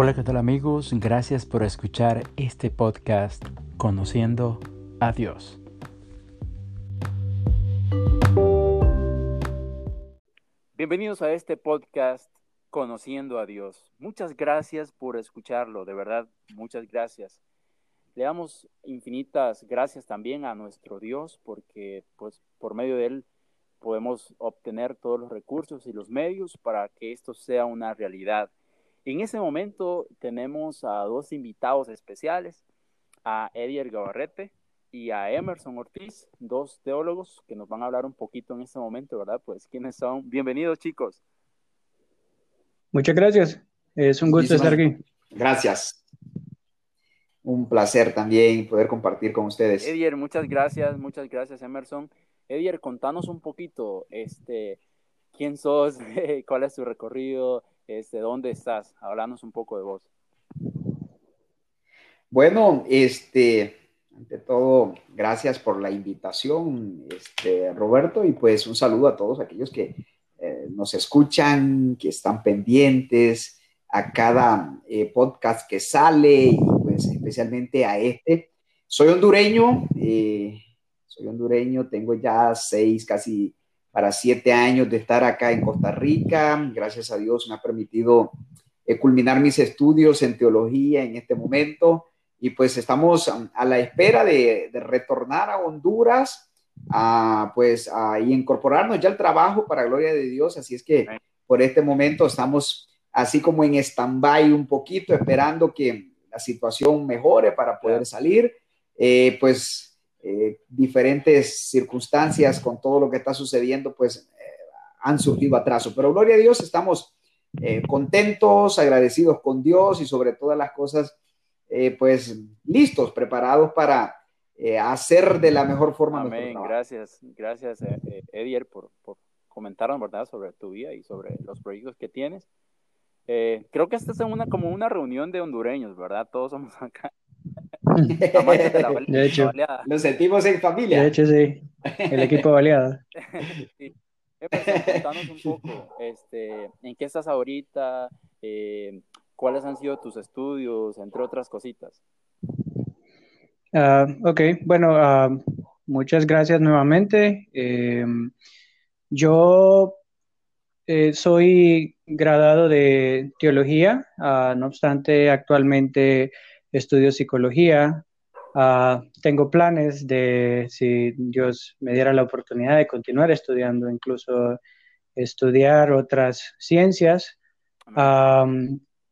Hola, ¿qué tal amigos? Gracias por escuchar este podcast Conociendo a Dios. Bienvenidos a este podcast Conociendo a Dios. Muchas gracias por escucharlo, de verdad, muchas gracias. Le damos infinitas gracias también a nuestro Dios porque pues por medio de él podemos obtener todos los recursos y los medios para que esto sea una realidad. En ese momento tenemos a dos invitados especiales, a Edier Gabarrete y a Emerson Ortiz, dos teólogos que nos van a hablar un poquito en este momento, ¿verdad? Pues, ¿quiénes son? Bienvenidos, chicos. Muchas gracias. Es un gusto estar aquí. Gracias. Un placer también poder compartir con ustedes. Edier, muchas gracias, muchas gracias, Emerson. Edier, contanos un poquito, este, quién sos, cuál es tu recorrido, este, ¿dónde estás? Hablanos un poco de vos. Bueno, este, ante todo, gracias por la invitación, este, Roberto, y pues un saludo a todos aquellos que eh, nos escuchan, que están pendientes a cada eh, podcast que sale y pues especialmente a este. Soy hondureño, eh, soy hondureño, tengo ya seis, casi para siete años de estar acá en Costa Rica. Gracias a Dios me ha permitido eh, culminar mis estudios en teología en este momento y pues estamos a la espera de, retornar a Honduras a, pues, a, y incorporarnos ya al trabajo para gloria de Dios. Así es que por este momento estamos así como en stand-by un poquito, esperando que la situación mejore para poder salir. Eh, pues eh, diferentes circunstancias con todo lo que está sucediendo, pues eh, han surgido atraso. Pero gloria a Dios, estamos eh, contentos, agradecidos con Dios y sobre todas las cosas, pues listos, preparados para hacer de la mejor forma. Amén. Gracias, gracias, Edier, por, por comentarnos, ¿verdad?, sobre tu vida y sobre los proyectos que tienes. creo que esta es una, como una reunión de hondureños, ¿verdad? Todos somos acá de, hecho, nos sentimos en familia. De hecho, sí, el equipo baleado. sí. Contanos un poco, este, ¿en qué estás ahorita? Eh, ¿Cuáles han sido tus estudios, entre otras cositas? Uh, ok, bueno, uh, muchas gracias nuevamente. Eh, yo eh, soy graduado de teología, uh, no obstante, actualmente estudio psicología. Ah, tengo planes de, si Dios me diera la oportunidad de continuar estudiando, incluso estudiar otras ciencias.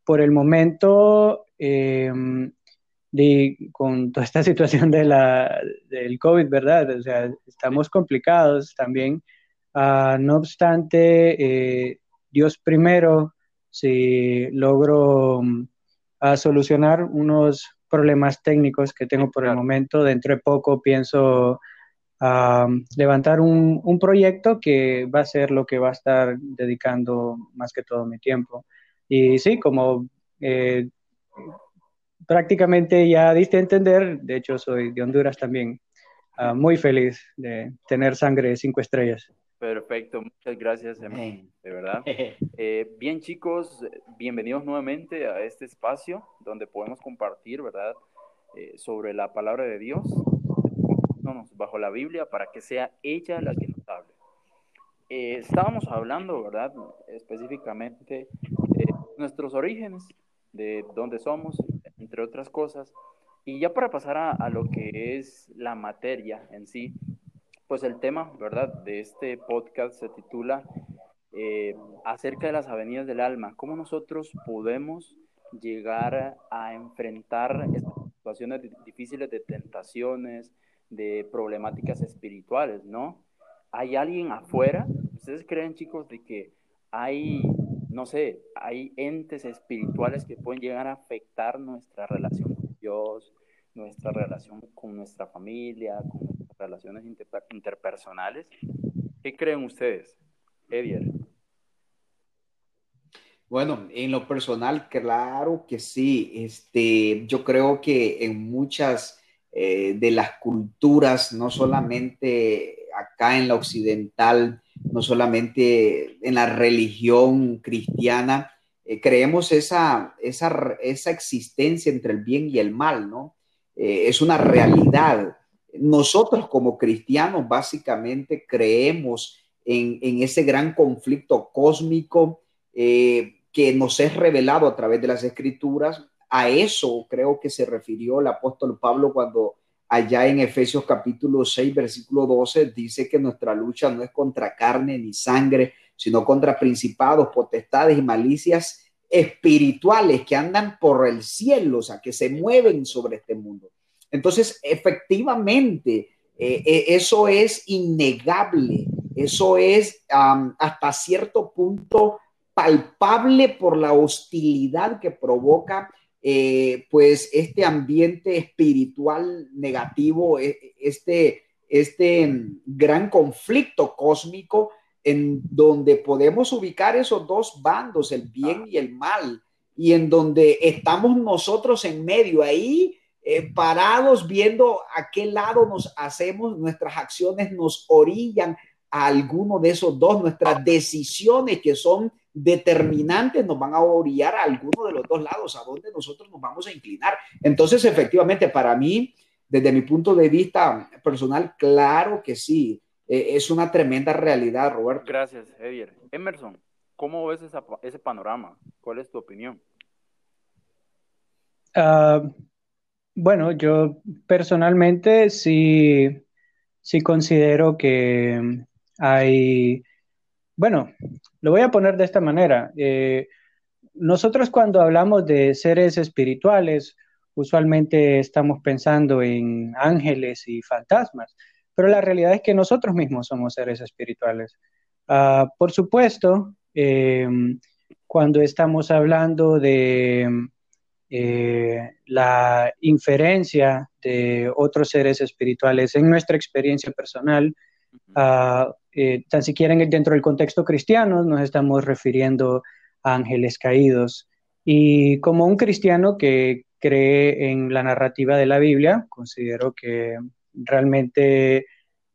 por el momento, em, con toda esta situación de la, del COVID, ¿verdad? O sea, estamos complicados también. Ah, no obstante, eh, Dios primero, si logro a solucionar unos problemas técnicos que tengo por el momento. Dentro de poco pienso levantar un, proyecto que va a ser lo que va a estar dedicando más que todo mi tiempo. Y sí, como eh, prácticamente ya diste a entender, de hecho soy de Honduras también, ah, muy feliz de tener sangre de cinco estrellas. Perfecto, muchas gracias, de verdad. Eh, bien, chicos, bienvenidos nuevamente a este espacio donde podemos compartir, ¿verdad?, eh, sobre la palabra de Dios, bajo la Biblia, para que sea ella la que nos hable. Eh, estábamos hablando, ¿verdad?, específicamente de nuestros orígenes, de dónde somos, entre otras cosas. Y ya para pasar a lo que es la materia en sí, pues el tema, ¿verdad?, de este podcast se titula eh, acerca de las avenidas del alma. ¿Cómo nosotros podemos llegar a enfrentar estas situaciones difíciles de tentaciones, de problemáticas espirituales, ¿no? ¿Hay alguien afuera? ¿Ustedes creen, chicos, de que hay, no sé, hay entes espirituales que pueden llegar a afectar nuestra relación con Dios, nuestra relación con nuestra familia, con relaciones interpersonales. ¿Qué creen ustedes, Edier? Bueno, en lo personal, claro que sí. Este, yo creo que en muchas eh, de las culturas, no solamente acá en la occidental, no solamente en la religión cristiana, eh, creemos esa, esa, esa, existencia entre el bien y el mal, ¿no? Eh, es una realidad. Nosotros como cristianos básicamente creemos en, ese gran conflicto cósmico eh, que nos es revelado a través de las escrituras. A eso creo que se refirió el apóstol Pablo cuando allá en Efesios capítulo 6, versículo 12, dice que nuestra lucha no es contra carne ni sangre, sino contra principados, potestades y malicias espirituales que andan por el cielo, o sea, que se mueven sobre este mundo. Entonces, efectivamente, eh, eh, eso es innegable, eso es hasta cierto punto palpable por la hostilidad que provoca eh, pues este ambiente espiritual negativo, este, este gran conflicto cósmico en donde podemos ubicar esos dos bandos, el bien y el mal, y en donde estamos nosotros en medio, ahí eh, parados viendo a qué lado nos hacemos, nuestras acciones nos orillan a alguno de esos dos, nuestras decisiones que son determinantes nos van a orillar a alguno de los dos lados, a donde nosotros nos vamos a inclinar. Entonces, efectivamente, para mí, desde mi punto de vista personal, claro que sí, eh, es una tremenda realidad, Roberto. Gracias, Edier. Emerson, ¿cómo ves ese panorama? ¿Cuál es tu opinión? Ah, bueno, yo personalmente sí, sí considero que hay, bueno, lo voy a poner de esta manera. Eh, nosotros cuando hablamos de seres espirituales, usualmente estamos pensando en ángeles y fantasmas, pero la realidad es que nosotros mismos somos seres espirituales. Ah, por supuesto, em, cuando estamos hablando de eh, la inferencia de otros seres espirituales en nuestra experiencia personal, uh, tan siquiera dentro del contexto cristiano, nos estamos refiriendo a ángeles caídos. Y como un cristiano que cree en la narrativa de la Biblia, considero que realmente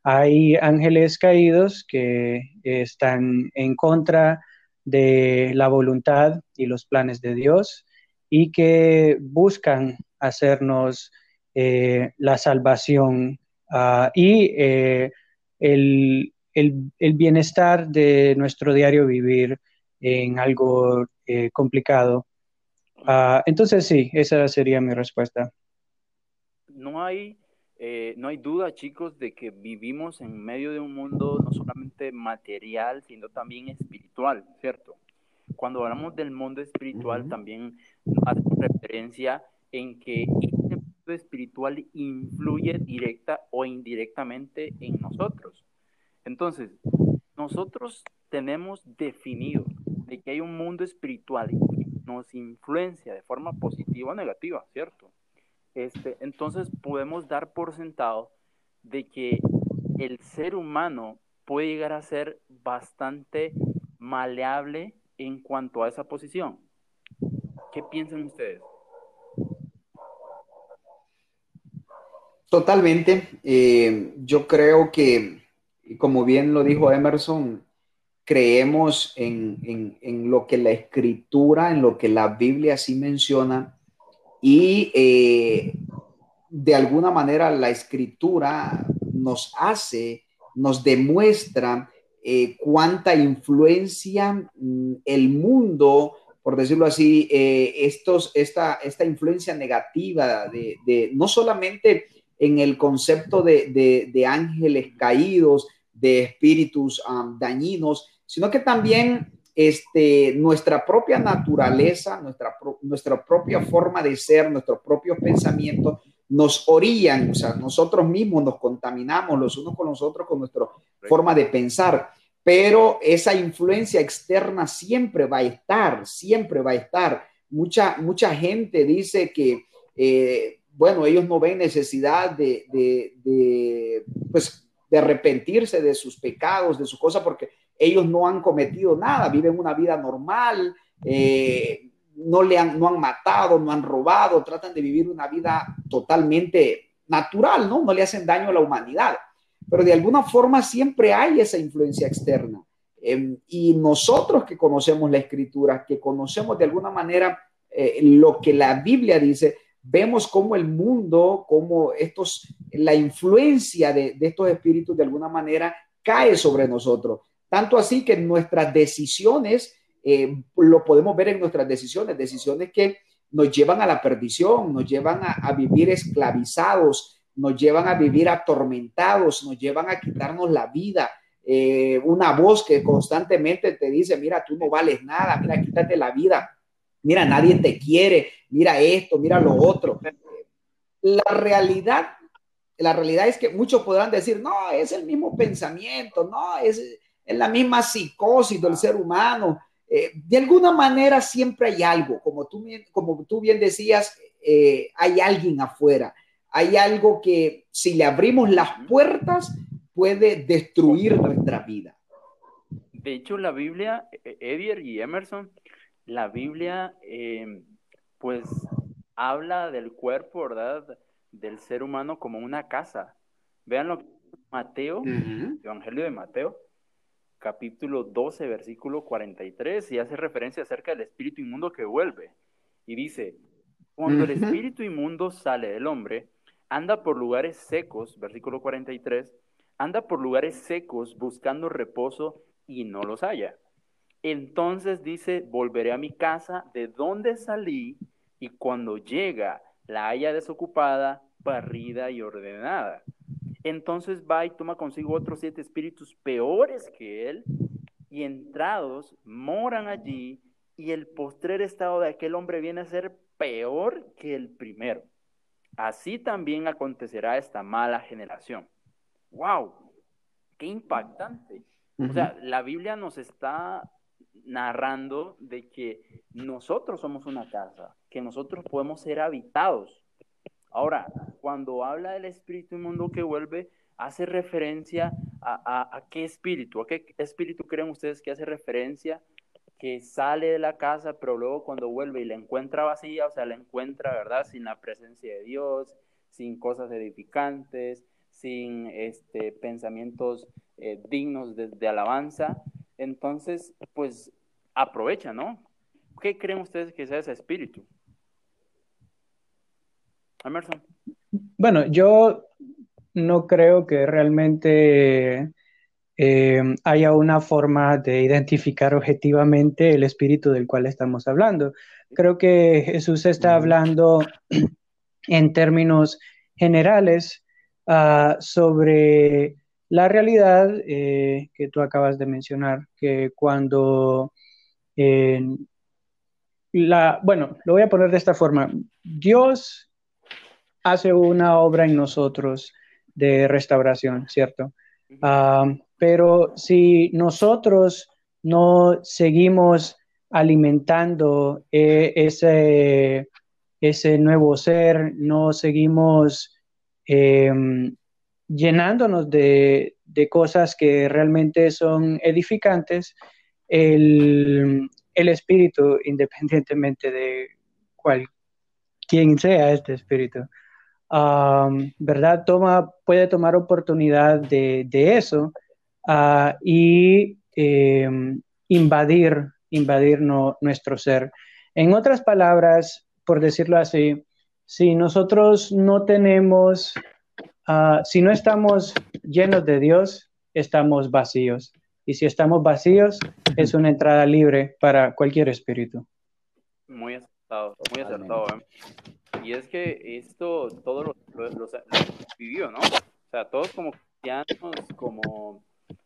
hay ángeles caídos que están en contra de la voluntad y los planes de Dios y que buscan hacernos eh, la salvación ah, y eh, el, bienestar de nuestro diario vivir en algo eh, complicado. Ah, entonces sí, esa sería mi respuesta. No hay no hay duda, chicos, de que vivimos en medio de un mundo no solamente material, sino también espiritual, ¿cierto? Cuando hablamos del mundo espiritual, también hacemos referencia en que este mundo espiritual influye directa o indirectamente en nosotros. Entonces, nosotros tenemos definido de que hay un mundo espiritual que nos influencia de forma positiva o negativa, ¿cierto? Este, entonces podemos dar por sentado de que el ser humano puede llegar a ser bastante maleable en cuanto a esa posición. ¿Qué piensan ustedes? Totalmente. Eh, yo creo que, como bien lo dijo Emerson, creemos en, en, lo que la escritura, en lo que la Biblia sí menciona, y eh, de alguna manera la escritura nos hace, nos demuestra eh, cuánta influencia mm, el mundo, por decirlo así, eh, estos, esta, esta influencia negativa de, no solamente en el concepto de, ángeles caídos, de espíritus dañinos, sino que también este, nuestra propia naturaleza, nuestra, nuestra propia forma de ser, nuestros propios pensamientos nos orillan, o sea, nosotros mismos nos contaminamos los unos con los otros con nuestra forma de pensar, pero esa influencia externa siempre va a estar, siempre va a estar. Mucha, mucha gente dice que, eh, bueno, ellos no ven necesidad de, de, pues, de arrepentirse de sus pecados, de sus cosas, porque ellos no han cometido nada, viven una vida normal, eh, no, le han, no han matado, no han robado, tratan de vivir una vida totalmente natural, ¿no? No le hacen daño a la humanidad. Pero de alguna forma siempre hay esa influencia externa. Em, y nosotros que conocemos la escritura, que conocemos de alguna manera eh, lo que la Biblia dice, vemos cómo el mundo, cómo estos, la influencia de, estos espíritus de alguna manera cae sobre nosotros. Tanto así que nuestras decisiones, eh, lo podemos ver en nuestras decisiones, decisiones que nos llevan a la perdición, nos llevan a, vivir esclavizados, nos llevan a vivir atormentados, nos llevan a quitarnos la vida. Eh, una voz que constantemente te dice, mira, tú no vales nada, mira, quítate la vida, mira, nadie te quiere, mira esto, mira lo otro. La realidad, la realidad es que muchos podrán decir, no, es el mismo pensamiento, no, es, la misma psicosis del ser humano. Eh, de alguna manera siempre hay algo, como tú, como tú bien decías, eh, hay alguien afuera, hay algo que si le abrimos las puertas puede destruir nuestra vida. De hecho, la Biblia, e-, Edier y Emerson, la Biblia, em, pues habla del cuerpo, ¿verdad? Del ser humano como una casa. Vean lo que Mateo, Evangelio de Mateo, capítulo 12, versículo 43, y hace referencia acerca del espíritu inmundo que vuelve. Y dice, cuando el espíritu inmundo sale del hombre, anda por lugares secos, versículo 43, anda por lugares secos buscando reposo y no los halla. Entonces dice, volveré a mi casa de donde salí y cuando llega la haya desocupada, barrida y ordenada. Entonces va y toma consigo otros siete espíritus peores que él, y entrados moran allí, y el postrer estado de aquel hombre viene a ser peor que el primero. Así también acontecerá esta mala generación. ¡Wow! ¡Qué impactante! O sea, la Biblia nos está narrando de que nosotros somos una casa, que nosotros podemos ser habitados Ahora, cuando habla del espíritu inmundo que vuelve, hace referencia a, qué espíritu, a qué espíritu creen ustedes que hace referencia que sale de la casa, pero luego cuando vuelve y la encuentra vacía, o sea, la encuentra, ¿verdad? Sin la presencia de Dios, sin cosas edificantes, sin este, pensamientos eh, dignos de, de, alabanza. Entonces, pues aprovecha, ¿no? ¿Qué creen ustedes que sea ese espíritu? Emerson. Bueno, yo no creo que realmente eh, haya una forma de identificar objetivamente el espíritu del cual estamos hablando. Creo que Jesús está hablando en términos generales ah, sobre la realidad eh, que tú acabas de mencionar, que cuando la, bueno, lo voy a poner de esta forma, Dios hace una obra en nosotros de restauración, ¿cierto? Pero si nosotros no seguimos alimentando eh, ese, ese nuevo ser, no seguimos em, llenándonos de, cosas que realmente son edificantes, el, el espíritu, independientemente de cuál, quién sea este espíritu, ¿verdad? Puede tomar oportunidad de, eso ah, y em, invadir, invadir nuestro ser. En otras palabras, por decirlo así, si nosotros no tenemos, ah, si no estamos llenos de Dios, estamos vacíos. Y si estamos vacíos, es una entrada libre para cualquier espíritu. Muy acertado, muy acertado. ¿eh? Y es que esto todo lo, lo, vivió, ¿no? O sea, todos como cristianos, como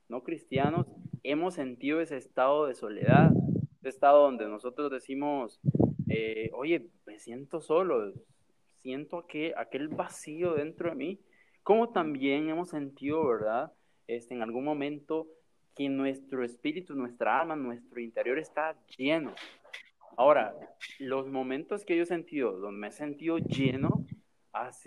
no cristianos, hemos sentido ese estado de soledad, ese estado donde nosotros decimos, eh, oye, me siento solo, siento aquel, aquel vacío dentro de mí, como también hemos sentido, ¿verdad? Este, en algún momento que nuestro espíritu, nuestra alma, nuestro interior está lleno, Ahora, los momentos que yo he sentido, donde me he sentido lleno,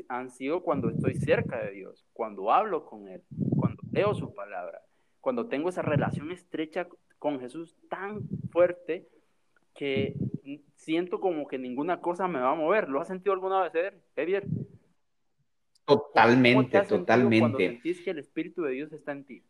han sido cuando estoy cerca de Dios, cuando hablo con Él, cuando leo su palabra, cuando tengo esa relación estrecha con Jesús tan fuerte que siento como que ninguna cosa me va a mover. ¿Lo has sentido alguna vez, Edier? Totalmente, totalmente. Cuando sentís que el Espíritu de Dios está en ti.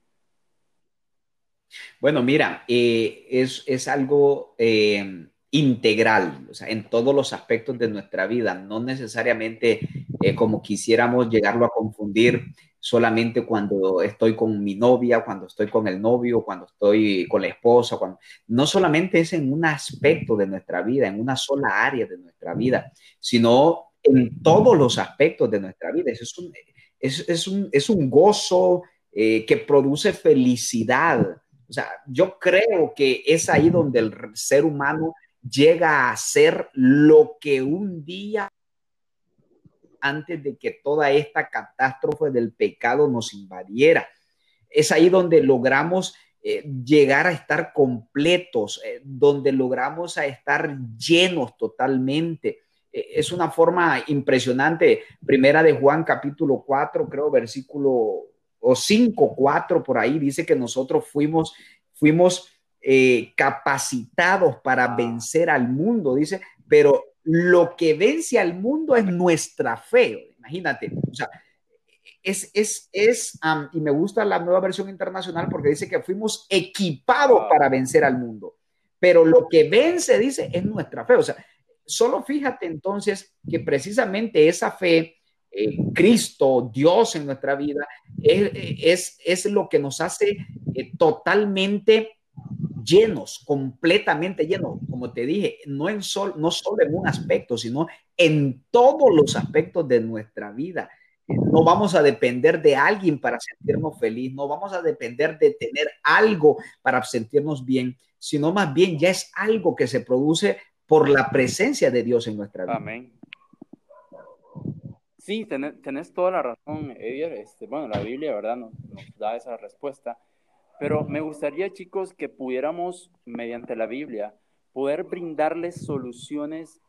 Bueno, mira, eh, es, es, algo eh, integral, o sea, en todos los aspectos de nuestra vida, no necesariamente eh, como quisiéramos llegarlo a confundir solamente cuando estoy con mi novia, cuando estoy con el novio, cuando estoy con la esposa, cuando no solamente es en un aspecto de nuestra vida, en una sola área de nuestra vida, sino en todos los aspectos de nuestra vida. Es un, es, un, es un gozo eh, que produce felicidad. O sea, yo creo que es ahí donde el ser humano llega a ser lo que un día antes de que toda esta catástrofe del pecado nos invadiera. Es ahí donde logramos eh, llegar a estar completos, eh, donde logramos a estar llenos totalmente. Eh, es una forma impresionante. Primera de Juan capítulo 4, creo, versículo o 5, 4 por ahí, dice que nosotros fuimos, fuimos capacitados para vencer al mundo, dice, pero lo que vence al mundo es nuestra fe. Imagínate, o sea, es, es, es y me gusta la nueva versión internacional porque dice que fuimos equipados para vencer al mundo, pero lo que vence, dice, es nuestra fe. O sea, solo fíjate entonces que precisamente esa fe, eh, Cristo, Dios en nuestra vida, es, es, es, lo que nos hace eh, totalmente llenos, completamente llenos, como te dije, no, en sol, no solo en un aspecto, sino en todos los aspectos de nuestra vida. No vamos a depender de alguien para sentirnos feliz, no vamos a depender de tener algo para sentirnos bien, sino más bien ya es algo que se produce por la presencia de Dios en nuestra vida. Amén. Sí, tenés, toda la razón, Edier. Este, bueno, la Biblia, ¿verdad? nos da esa respuesta. Pero me gustaría, chicos, que pudiéramos, mediante la Biblia, poder brindarles soluciones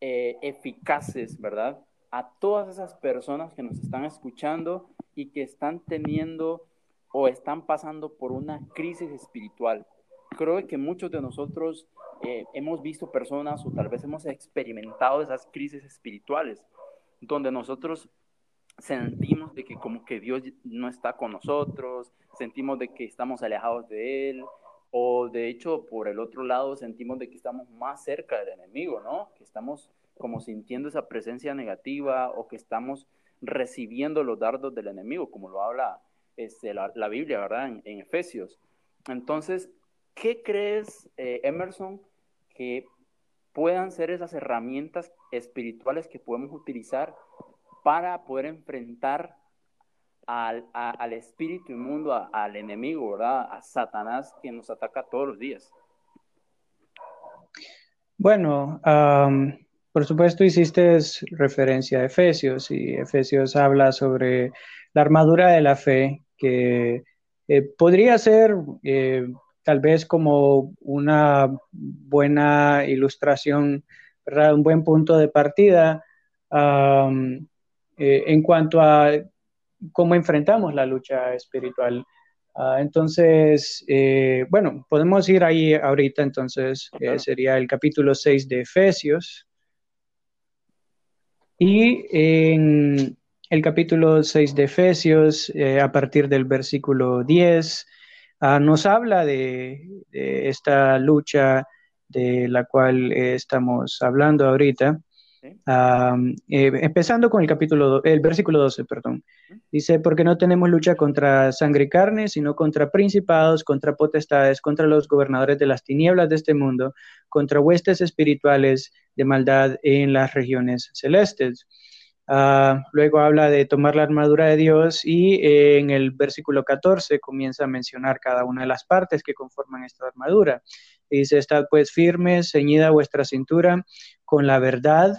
eh, eficaces, ¿verdad? A todas esas personas que nos están escuchando y que están teniendo o están pasando por una crisis espiritual. Creo que muchos de nosotros eh, hemos visto personas o tal vez hemos experimentado esas crisis espirituales, donde nosotros sentimos de que como que Dios no está con nosotros, sentimos de que estamos alejados de Él, o de hecho por el otro lado sentimos de que estamos más cerca del enemigo, ¿no? Que estamos como sintiendo esa presencia negativa o que estamos recibiendo los dardos del enemigo, como lo habla este, la, Biblia, ¿verdad? En, Efesios. Entonces, ¿qué crees, eh, Emerson, que puedan ser esas herramientas espirituales que podemos utilizar para poder enfrentar al, al espíritu inmundo, al enemigo, ¿verdad? A Satanás que nos ataca todos los días. Bueno, por supuesto hiciste referencia a Efesios y Efesios habla sobre la armadura de la fe que eh, podría ser eh, tal vez como una buena ilustración, ¿verdad? un buen punto de partida eh, en cuanto a cómo enfrentamos la lucha espiritual. Ah, entonces, eh, bueno, podemos ir ahí ahorita, entonces sería el capítulo 6 de Efesios. Y en el capítulo 6 de Efesios, eh, a partir del versículo 10, ah, nos habla de, esta lucha de la cual estamos hablando ahorita. Eh, empezando con el capítulo, el versículo 12, perdón. Dice, porque no tenemos lucha contra sangre y carne, sino contra principados, contra potestades, contra los gobernadores de las tinieblas de este mundo, contra huestes espirituales de maldad en las regiones celestes. Ah, luego habla de tomar la armadura de Dios y eh, en el versículo 14 comienza a mencionar cada una de las partes que conforman esta armadura. dice, estad pues firmes, ceñida vuestra cintura con la verdad,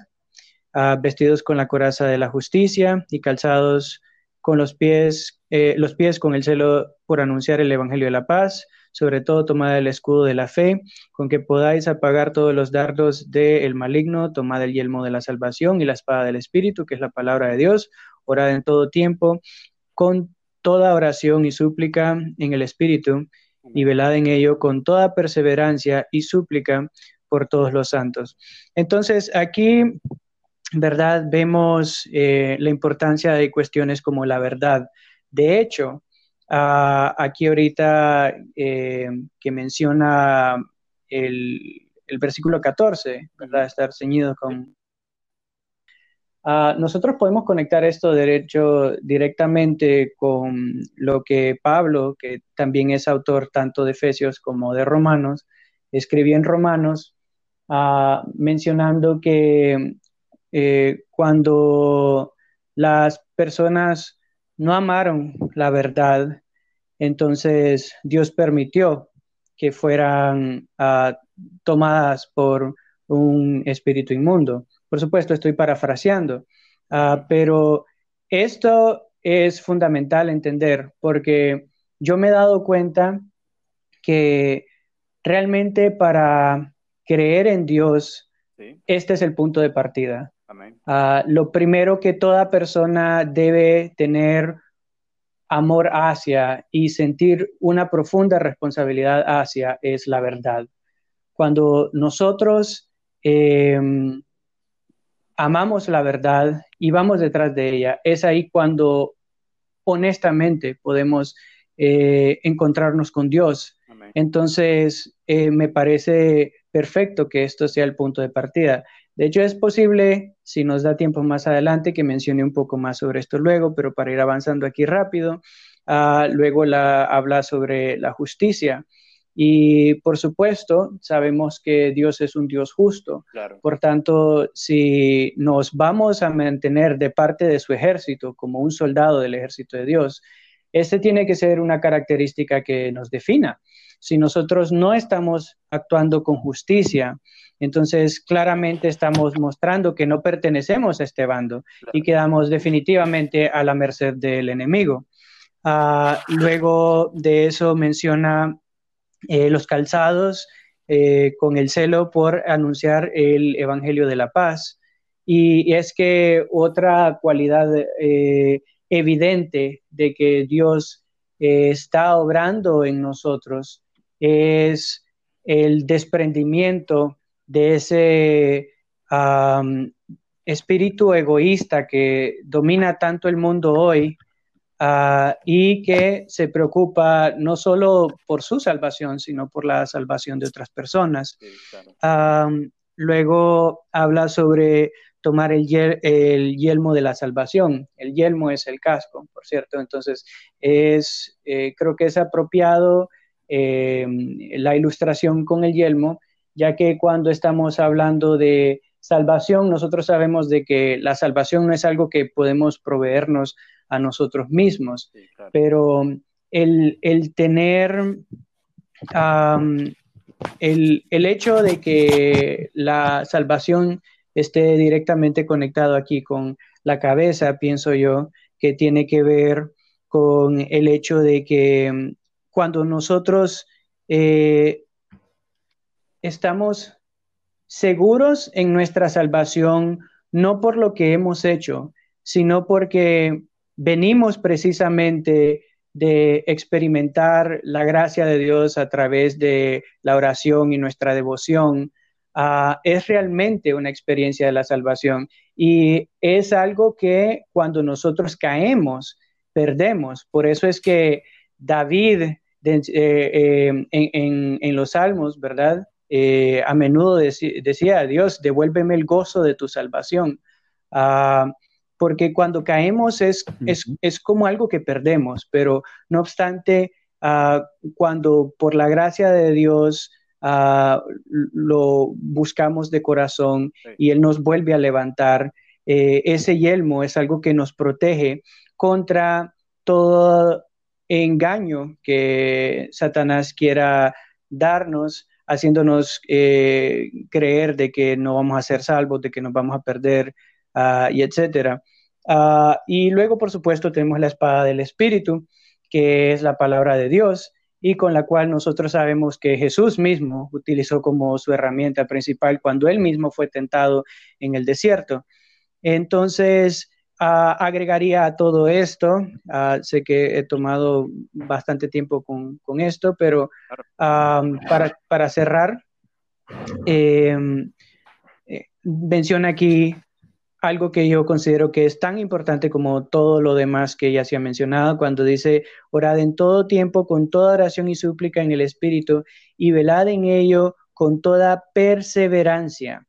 Ah, vestidos con la coraza de la justicia y calzados con los pies, eh, los pies con el celo por anunciar el Evangelio de la paz, sobre todo tomad el escudo de la fe, con que podáis apagar todos los dardos del maligno, tomad el yelmo de la salvación y la espada del Espíritu, que es la palabra de Dios, orad en todo tiempo, con toda oración y súplica en el Espíritu, y velad en ello con toda perseverancia y súplica por todos los santos. Entonces, aquí ¿verdad? Vemos eh, la importancia de cuestiones como la verdad. De hecho, aquí ahorita eh, que menciona el, el, versículo 14, ¿verdad? Estar ceñido con... Nosotros podemos conectar esto derecho directamente con lo que Pablo, que también es autor tanto de Efesios como de Romanos, escribió en Romanos mencionando que eh, cuando las personas no amaron la verdad, entonces Dios permitió que fueran ah, tomadas por un espíritu inmundo. Por supuesto, estoy parafraseando, ah, pero esto es fundamental entender porque yo me he dado cuenta que realmente para creer en Dios, este es el punto de partida. Ah, lo primero que toda persona debe tener amor hacia y sentir una profunda responsabilidad hacia es la verdad. Cuando nosotros em, amamos la verdad y vamos detrás de ella, es ahí cuando honestamente podemos eh, encontrarnos con Dios. Entonces, eh, me parece perfecto que esto sea el punto de partida. De hecho, es posible, si nos da tiempo más adelante, que mencione un poco más sobre esto luego, pero para ir avanzando aquí rápido, uh, luego la, habla sobre la justicia. Y por supuesto, sabemos que Dios es un Dios justo. Por tanto, si nos vamos a mantener de parte de su ejército como un soldado del ejército de Dios, este tiene que ser una característica que nos defina. Si nosotros no estamos actuando con justicia, entonces, claramente estamos mostrando que no pertenecemos a este bando y quedamos definitivamente a la merced del enemigo. Ah, luego de eso menciona eh, los calzados eh, con el celo por anunciar el Evangelio de la Paz. Y, es que otra cualidad eh, evidente de que Dios está obrando en nosotros es el desprendimiento de ese espíritu egoísta que domina tanto el mundo hoy ah, y que se preocupa no solo por su salvación, sino por la salvación de otras personas. luego habla sobre tomar el, yelmo de la salvación. El yelmo es el casco, por cierto. Entonces, es, eh, creo que es apropiado eh, la ilustración con el yelmo ya que cuando estamos hablando de salvación, nosotros sabemos de que la salvación no es algo que podemos proveernos a nosotros mismos, pero el, tener el, el, hecho de que la salvación esté directamente conectado aquí con la cabeza, pienso yo, que tiene que ver con el hecho de que cuando nosotros eh, estamos seguros en nuestra salvación no por lo que hemos hecho, sino porque venimos precisamente de experimentar la gracia de Dios a través de la oración y nuestra devoción. Ah, es realmente una experiencia de la salvación y es algo que cuando nosotros caemos, perdemos. Por eso es que David eh, eh, en, los salmos, ¿verdad? Eh, a menudo decía, Dios, devuélveme el gozo de tu salvación. Ah, porque cuando caemos es, es, como algo que perdemos, pero no obstante, ah, cuando por la gracia de Dios ah, lo buscamos de corazón y Él nos vuelve a levantar, eh, ese yelmo es algo que nos protege contra todo engaño que Satanás quiera darnos haciéndonos eh, creer de que no vamos a ser salvos, de que nos vamos a perder ah, y etcétera. Ah, y luego, por supuesto, tenemos la espada del Espíritu, que es la palabra de Dios y con la cual nosotros sabemos que Jesús mismo utilizó como su herramienta principal cuando él mismo fue tentado en el desierto. Entonces, agregaría a todo esto, sé que he tomado bastante tiempo con, esto, pero para, cerrar, em, eh, menciona aquí algo que yo considero que es tan importante como todo lo demás que ya se ha mencionado cuando dice, orad en todo tiempo con toda oración y súplica en el Espíritu y velad en ello con toda perseverancia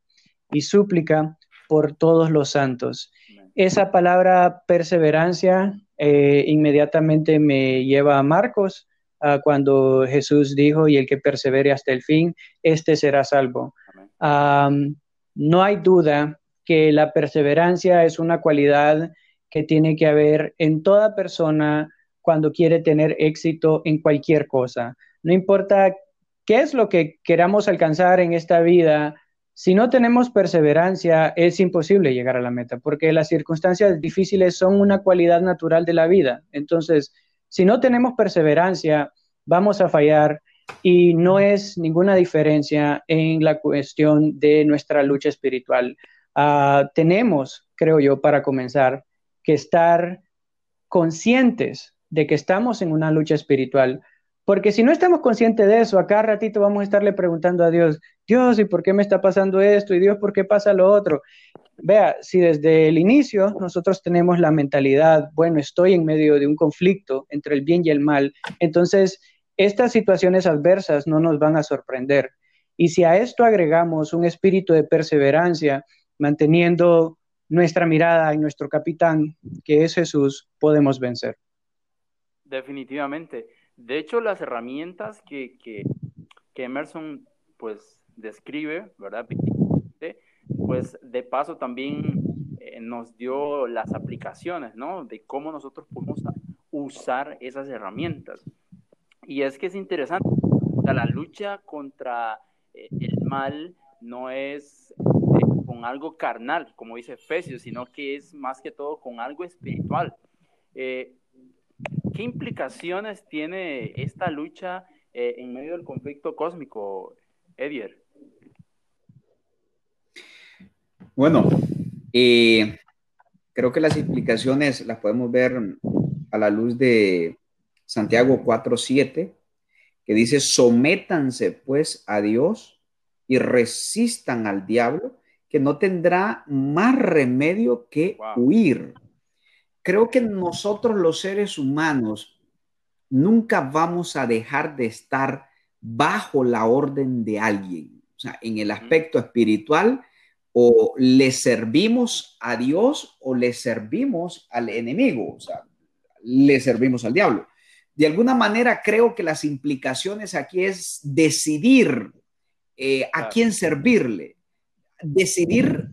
y súplica por todos los santos. Esa palabra perseverancia eh, inmediatamente me lleva a Marcos, cuando Jesús dijo, y el que persevere hasta el fin, este será salvo. no hay duda que la perseverancia es una cualidad que tiene que haber en toda persona cuando quiere tener éxito en cualquier cosa. No importa qué es lo que queramos alcanzar en esta vida, si no tenemos perseverancia, es imposible llegar a la meta, porque las circunstancias difíciles son una cualidad natural de la vida. Entonces, si no tenemos perseverancia, vamos a fallar y no es ninguna diferencia en la cuestión de nuestra lucha espiritual. Ah, tenemos, creo yo, para comenzar, que estar conscientes de que estamos en una lucha espiritual, porque si no estamos conscientes de eso, acá ratito vamos a estarle preguntando a Dios, Dios, ¿y por qué me está pasando esto? Y Dios, ¿por qué pasa lo otro? Vea, si desde el inicio nosotros tenemos la mentalidad, bueno, estoy en medio de un conflicto entre el bien y el mal, entonces estas situaciones adversas no nos van a sorprender. Y si a esto agregamos un espíritu de perseverancia, manteniendo nuestra mirada en nuestro capitán, que es Jesús, podemos vencer. Definitivamente. De hecho, las herramientas que, que, Emerson pues describe, ¿verdad? Pues de paso también eh, nos dio las aplicaciones, ¿no? De cómo nosotros podemos usar esas herramientas. Y es que es interesante, la lucha contra eh, el mal no es eh, con algo carnal, como dice Efesios, sino que es más que todo con algo espiritual. ¿Qué implicaciones tiene esta lucha en medio del conflicto cósmico, Edier? Bueno, creo que las implicaciones las podemos ver a la luz de Santiago 4.7, que dice, sométanse pues a Dios y resistan al diablo, que no tendrá más remedio que huir. Creo que nosotros los seres humanos nunca vamos a dejar de estar bajo la orden de alguien. O sea, en el aspecto espiritual, o le servimos a Dios o le servimos al enemigo, o sea, le servimos al diablo. De alguna manera creo que las implicaciones aquí es decidir eh, a quién servirle, decidir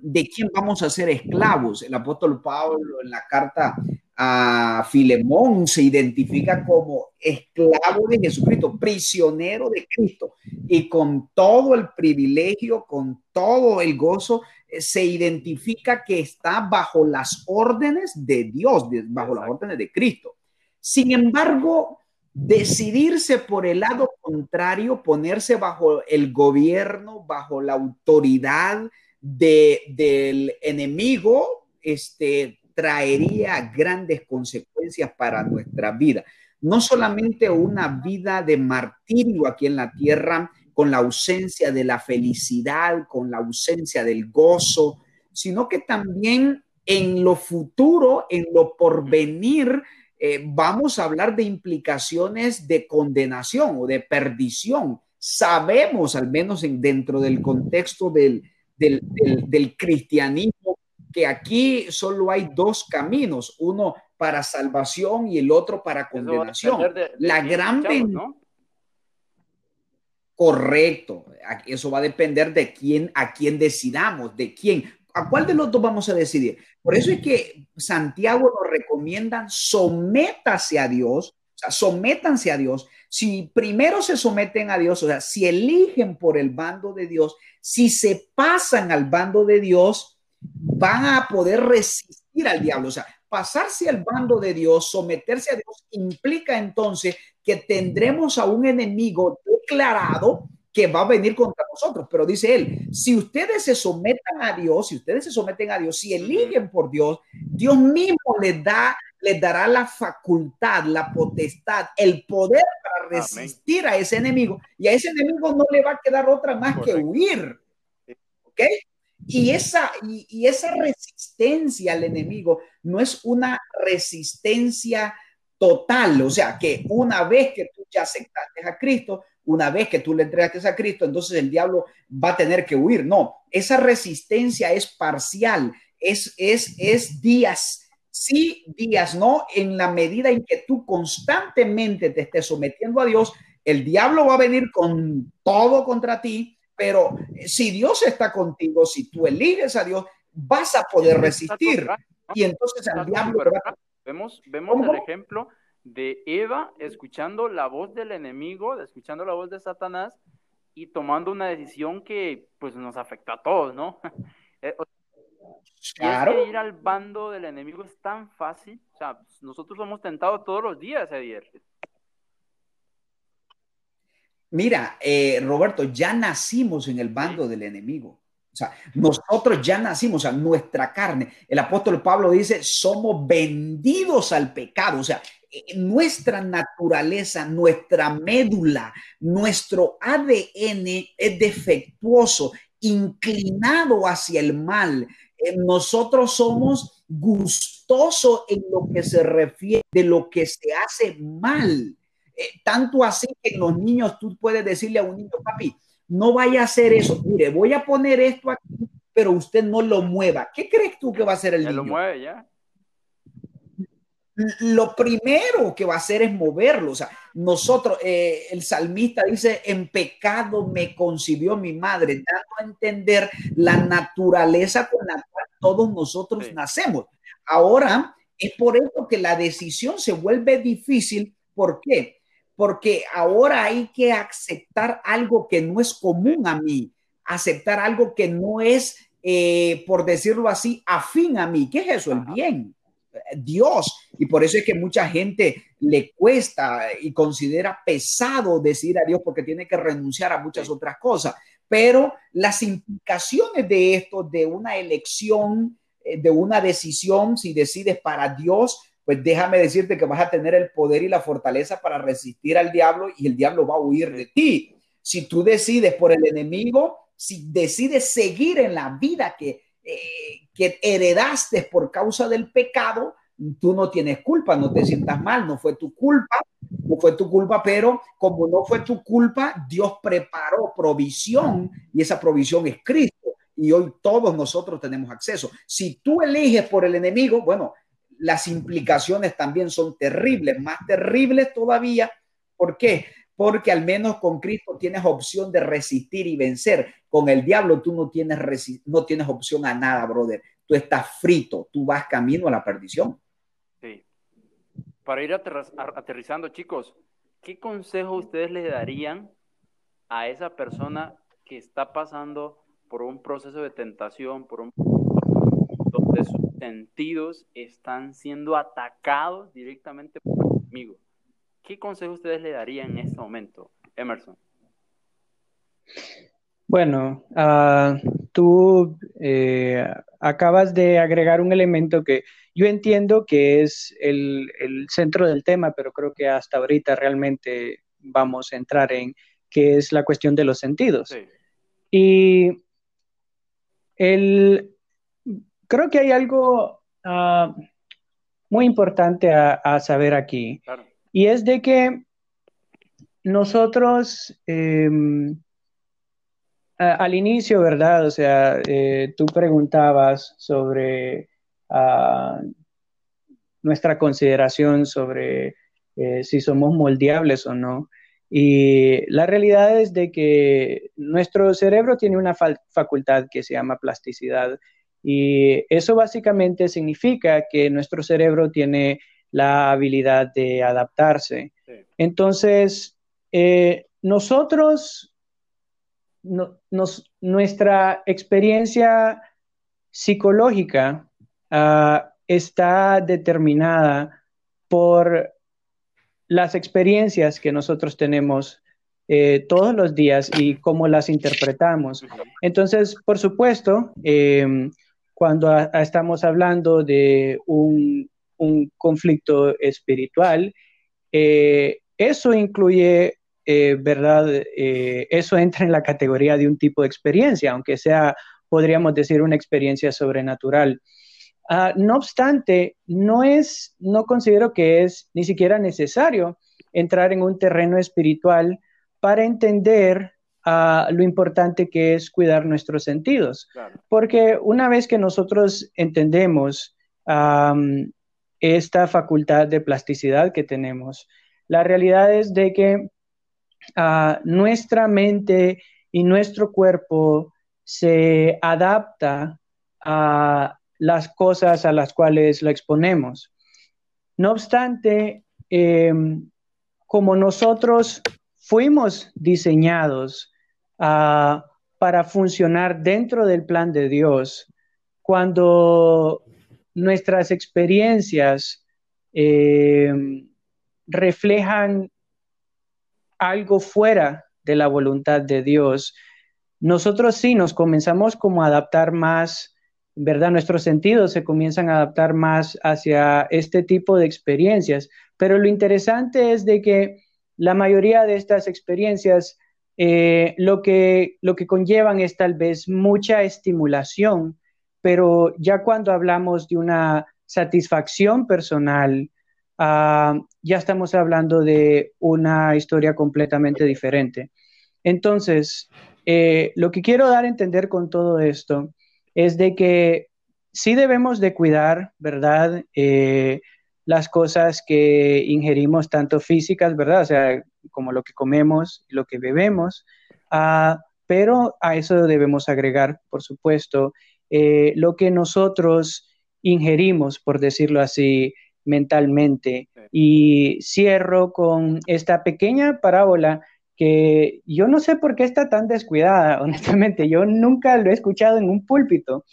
de quién vamos a ser esclavos. El apóstol Pablo en la carta a Filemón se identifica como esclavo de Jesucristo, prisionero de Cristo, y con todo el privilegio, con todo el gozo, eh, se identifica que está bajo las órdenes de Dios, bajo las órdenes de Cristo. Sin embargo, decidirse por el lado contrario, ponerse bajo el gobierno, bajo la autoridad del enemigo, este, traería grandes consecuencias para nuestra vida. No solamente una vida de martirio aquí en la tierra, con la ausencia de la felicidad, con la ausencia del gozo, sino que también en lo futuro, en lo porvenir, eh, vamos a hablar de implicaciones de condenación o de perdición. Sabemos, al menos en, dentro del contexto del, del, cristianismo, que aquí solo hay dos caminos, uno para salvación y el otro para condenación. La gran Correcto, eso va a depender de quién, a quién decidamos, de quién. ¿A cuál de los dos vamos a decidir? Por eso es que Santiago nos recomienda sométase a Dios, o sea, sométanse a Dios. Si primero se someten a Dios, o sea, si eligen por el bando de Dios, si se pasan al bando de Dios, van a poder resistir al diablo. O sea, pasarse al bando de Dios, someterse a Dios, implica entonces que tendremos a un enemigo declarado que va a venir contra nosotros. Pero dice él, si ustedes se someten a Dios, si ustedes se someten a Dios, si eligen por Dios, Dios mismo les da, les dará la facultad, la potestad, el poder para resistir a ese enemigo. Y a ese enemigo no le va a quedar otra más que huir. ¿Ok? Y esa, y, esa resistencia al enemigo no es una resistencia total, o sea, que una vez que tú ya aceptaste a Cristo, una vez que tú le entregaste a Cristo, entonces el diablo va a tener que huir. No, esa resistencia es parcial, es, es, es días, sí, días, no, en la medida en que tú constantemente te estés sometiendo a Dios, el diablo va a venir con todo contra ti, pero si Dios está contigo, si tú eliges a Dios, vas a poder resistir. Y entonces el diablo... Vemos, vemos el ejemplo de Eva escuchando la voz del enemigo, escuchando la voz de Satanás y tomando una decisión que pues nos afecta a todos, ¿no? Eh, claro. ir al bando del enemigo es tan fácil. O sea, nosotros somos tentados todos los días, Edier. Mira, eh, Roberto, ya nacimos en el bando del enemigo. O sea, nosotros ya nacimos, o sea, nuestra carne. El apóstol Pablo dice, somos vendidos al pecado. O sea, nuestra naturaleza, nuestra médula, nuestro ADN es defectuoso, inclinado hacia el mal. Eh, nosotros somos gustosos en lo que se refiere de lo que se hace mal. Eh, tanto así que los niños tú puedes decirle a un niño, papi, no vaya a hacer eso. Mire, voy a poner esto aquí, pero usted no lo mueva. ¿Qué crees tú que va a hacer el niño? lo mueve ya. Lo primero que va a hacer es moverlo. O sea, nosotros, eh, el salmista dice, en pecado me concibió mi madre, dando a entender la naturaleza con la cual todos nosotros nacemos. Ahora, es por eso que la decisión se vuelve difícil. ¿Por qué? porque ahora hay que aceptar algo que no es común a mí, aceptar algo que no es, eh, por decirlo así, afín a mí. ¿Qué es eso? El bien. Dios. Y por eso es que mucha gente le cuesta y considera pesado decir a Dios porque tiene que renunciar a muchas otras cosas. Pero las implicaciones de esto, de una elección, eh, de una decisión, si decides para Dios, pues déjame decirte que vas a tener el poder y la fortaleza para resistir al diablo y el diablo va a huir de ti. Si tú decides por el enemigo, si decides seguir en la vida que, eh, que heredaste por causa del pecado, tú no tienes culpa, no te sientas mal, no fue tu culpa, no fue tu culpa, pero como no fue tu culpa, Dios preparó provisión y esa provisión es Cristo. Y hoy todos nosotros tenemos acceso. Si tú eliges por el enemigo, bueno, las implicaciones también son terribles, más terribles todavía. ¿Por qué? Porque al menos con Cristo tienes opción de resistir y vencer. Con el diablo tú no tienes, no tienes opción a nada, brother. Tú estás frito, tú vas camino a la perdición. Sí. Para ir aterrizando, chicos, ¿qué consejo ustedes le darían a esa persona que está pasando por un proceso de tentación, por un donde sus sentidos están siendo atacados directamente por el enemigo. ¿Qué consejo ustedes le darían en este momento, Emerson? Bueno, ah, tú eh, acabas de agregar un elemento que yo entiendo que es el, centro del tema, pero creo que hasta ahorita realmente vamos a entrar en que es la cuestión de los sentidos. Y el, creo que hay algo ah, muy importante a, saber aquí. Y es de que nosotros, em, al inicio, ¿verdad? O sea, eh, tú preguntabas sobre ah, nuestra consideración sobre eh, si somos moldeables o no. Y la realidad es de que nuestro cerebro tiene una facultad que se llama plasticidad y eso básicamente significa que nuestro cerebro tiene la habilidad de adaptarse. Entonces, eh, nosotros, nuestra experiencia psicológica ah, está determinada por las experiencias que nosotros tenemos eh, todos los días y cómo las interpretamos. Entonces, por supuesto, em, cuando estamos hablando de un, conflicto espiritual, eh, eso incluye, eh, ¿verdad? Eh, eso entra en la categoría de un tipo de experiencia, aunque sea podríamos decir, una experiencia sobrenatural. Ah, no obstante, no es, no considero que es ni siquiera necesario entrar en un terreno espiritual para entender ah, lo importante que es cuidar nuestros sentidos. Porque una vez que nosotros entendemos esta facultad de plasticidad que tenemos, la realidad es de que ah, nuestra mente y nuestro cuerpo se adapta a las cosas a las cuales lo exponemos. No obstante, em, como nosotros fuimos diseñados ah, para funcionar dentro del plan de Dios, cuando nuestras experiencias em, reflejan algo fuera de la voluntad de Dios, nosotros sí nos comenzamos como a adaptar más, ¿verdad? Nuestros sentidos se comienzan a adaptar más hacia este tipo de experiencias. Pero lo interesante es de que la mayoría de estas experiencias eh, lo, que, lo que conllevan es tal vez mucha estimulación, pero ya cuando hablamos de una satisfacción personal, ah, ya estamos hablando de una historia completamente diferente. Entonces, eh, lo que quiero dar a entender con todo esto es de que sí debemos de cuidar, ¿verdad? Eh, las cosas que ingerimos, tanto físicas, ¿verdad? O sea, como lo que comemos, lo que bebemos, ah, pero a eso debemos agregar, por supuesto, eh, lo que nosotros ingerimos, por decirlo así, mentalmente. Y cierro con esta pequeña parábola que yo no sé por qué está tan descuidada, honestamente. Yo nunca lo he escuchado en un púlpito,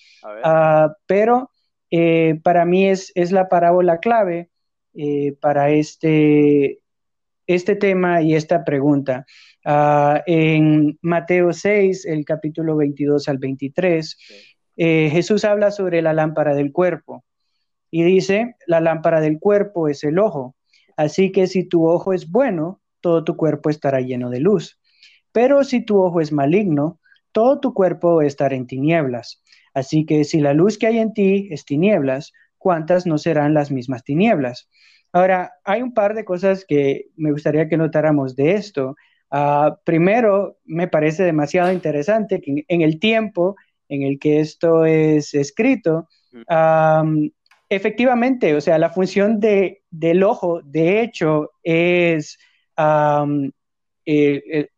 ah, pero eh, para mí es, es, la parábola clave eh, para este, este tema y esta pregunta. Ah, en Mateo 6, el capítulo 22 al 23, eh, Jesús habla sobre la lámpara del cuerpo y dice, la lámpara del cuerpo es el ojo. Así que si tu ojo es bueno, todo tu cuerpo estará lleno de luz. Pero si tu ojo es maligno, todo tu cuerpo estará en tinieblas. Así que si la luz que hay en ti es tinieblas, ¿cuántas no serán las mismas tinieblas? Ahora, hay un par de cosas que me gustaría que notáramos de esto. Ah, primero, me parece demasiado interesante que en, el tiempo en el que esto es escrito, efectivamente, o sea, la función de, del ojo, de hecho, es eh, eh,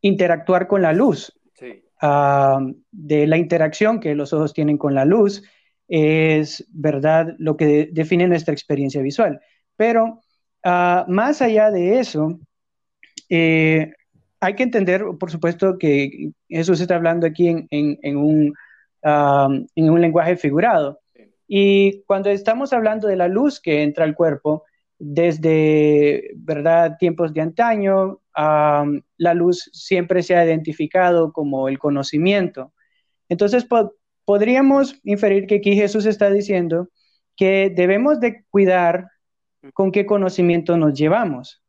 interactuar con la luz de la interacción que los ojos tienen con la luz es, ¿verdad?, lo que define nuestra experiencia visual. Pero ah, más allá de eso, eh, hay que entender, por supuesto, que Jesús está hablando aquí en, un, en un lenguaje figurado. Y cuando estamos hablando de la luz que entra al cuerpo, desde ¿verdad? tiempos de antaño, la luz siempre se ha identificado como el conocimiento. Entonces, podríamos inferir que aquí Jesús está diciendo que debemos de cuidar con qué conocimiento nos llevamos.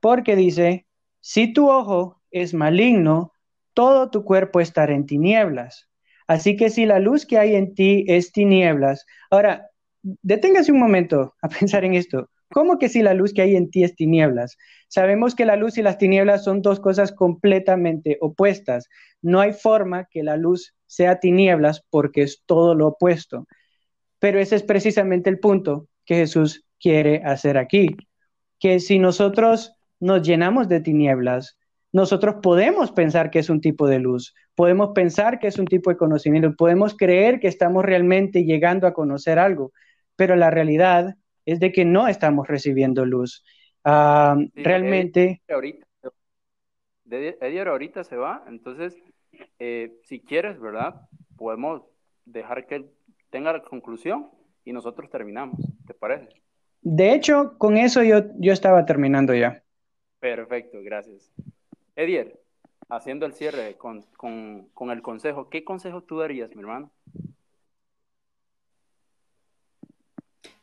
Porque dice, si tu ojo es maligno, todo tu cuerpo estará en tinieblas. Así que si la luz que hay en ti es tinieblas, ahora, deténgase un momento a pensar en esto. ¿Cómo que si la luz que hay en ti es tinieblas? Sabemos que la luz y las tinieblas son dos cosas completamente opuestas. No hay forma que la luz sea tinieblas porque es todo lo opuesto. Pero ese es precisamente el punto que Jesús quiere hacer aquí, que si nosotros nos llenamos de tinieblas, nosotros podemos pensar que es un tipo de luz, podemos pensar que es un tipo de conocimiento, podemos creer que estamos realmente llegando a conocer algo, pero la realidad es de que no estamos recibiendo luz. Ah, realmente... Ahorita, ahorita se va, entonces, eh, si quieres, ¿verdad? Podemos dejar que tenga la conclusión y nosotros terminamos, ¿te parece? De hecho, con eso yo, yo estaba terminando ya. Perfecto, gracias. Edier, haciendo el cierre con, con el consejo, ¿qué consejo tú darías, mi hermano?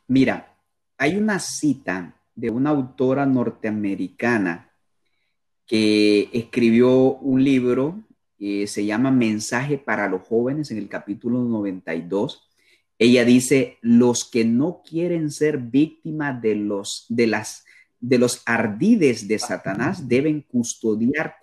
Mira, hay una cita de una autora norteamericana que escribió un libro eh, se llama Mensaje para los jóvenes en el capítulo 92. Ella dice, los que no quieren ser víctimas de los, de las, de los ardides de Satanás deben custodiar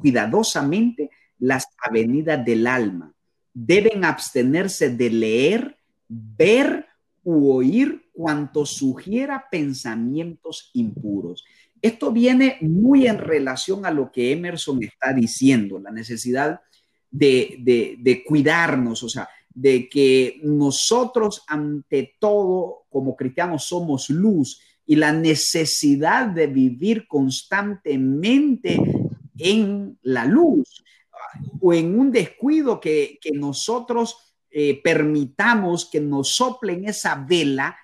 cuidadosamente las avenidas del alma. Deben abstenerse de leer, ver u oír cuanto sugiera pensamientos impuros. Esto viene muy en relación a lo que Emerson está diciendo, la necesidad de, de, cuidarnos, o sea, de que nosotros ante todo como cristianos somos luz y la necesidad de vivir constantemente en la luz o en un descuido que, que nosotros eh, permitamos que nos soplen esa vela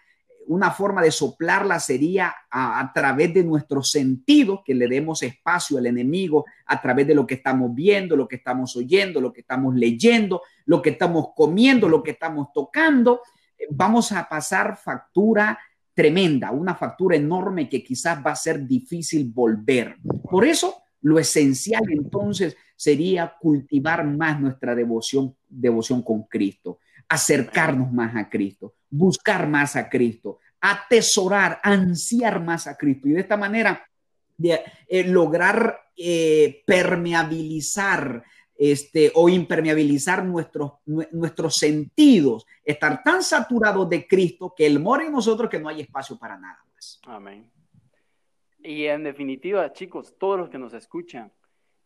una forma de soplarla sería a, través de nuestros sentidos, que le demos espacio al enemigo a través de lo que estamos viendo, lo que estamos oyendo, lo que estamos leyendo, lo que estamos comiendo, lo que estamos tocando. Eh, vamos a pasar factura tremenda, una factura enorme que quizás va a ser difícil volver. Por eso, lo esencial entonces sería cultivar más nuestra devoción, devoción con Cristo acercarnos más a Cristo, buscar más a Cristo, atesorar, ansiar más a Cristo y de esta manera de, eh, lograr eh, permeabilizar este, o impermeabilizar nuestros, nuestros sentidos, estar tan saturados de Cristo que Él mora en nosotros que no hay espacio para nada más. Amén. Y en definitiva, chicos, todos los que nos escuchan,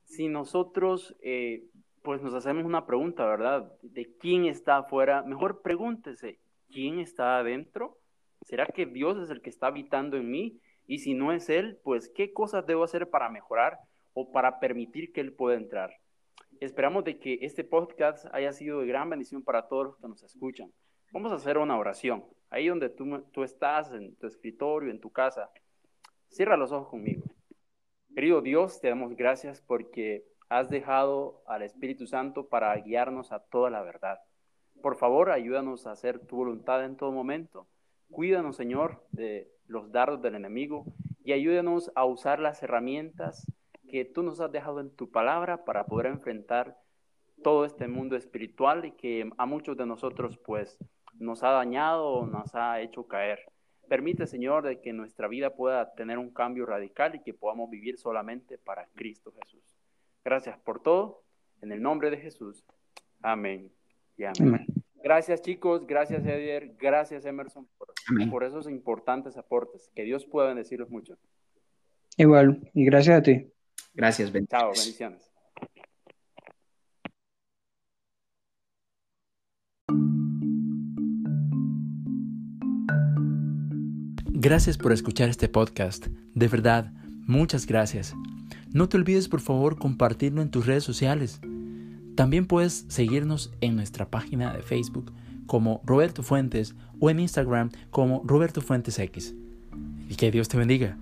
si nosotros eh, pues nos hacemos una pregunta, ¿verdad? ¿De quién está afuera? Mejor pregúntese, ¿quién está adentro? ¿Será que Dios es el que está habitando en mí? Y si no es Él, pues ¿qué cosas debo hacer para mejorar o para permitir que Él pueda entrar? Esperamos de que este podcast haya sido de gran bendición para todos los que nos escuchan. Vamos a hacer una oración. Ahí donde tú, tú estás, en tu escritorio, en tu casa, cierra los ojos conmigo. Querido Dios, te damos gracias porque has dejado al Espíritu Santo para guiarnos a toda la verdad. Por favor, ayúdanos a hacer tu voluntad en todo momento. Cuídanos, Señor, de los dardos del enemigo y ayúdanos a usar las herramientas que tú nos has dejado en tu palabra para poder enfrentar todo este mundo espiritual y que a muchos de nosotros pues nos ha dañado o nos ha hecho caer. Permite, Señor, de que nuestra vida pueda tener un cambio radical y que podamos vivir solamente para Cristo Jesús. Gracias por todo. En el nombre de Jesús. Amén. Y amén. Gracias chicos, gracias Edier, gracias Emerson por, esos importantes aportes. Que Dios pueda bendecirlos mucho. Igual, y gracias a ti. Gracias, bendiciones. Chao, bendiciones. Gracias por escuchar este podcast. De verdad, muchas gracias. No te olvides por favor compartirlo en tus redes sociales. También puedes seguirnos en nuestra página de Facebook como Roberto Fuentes o en Instagram como Roberto Fuentes X. Y que Dios te bendiga.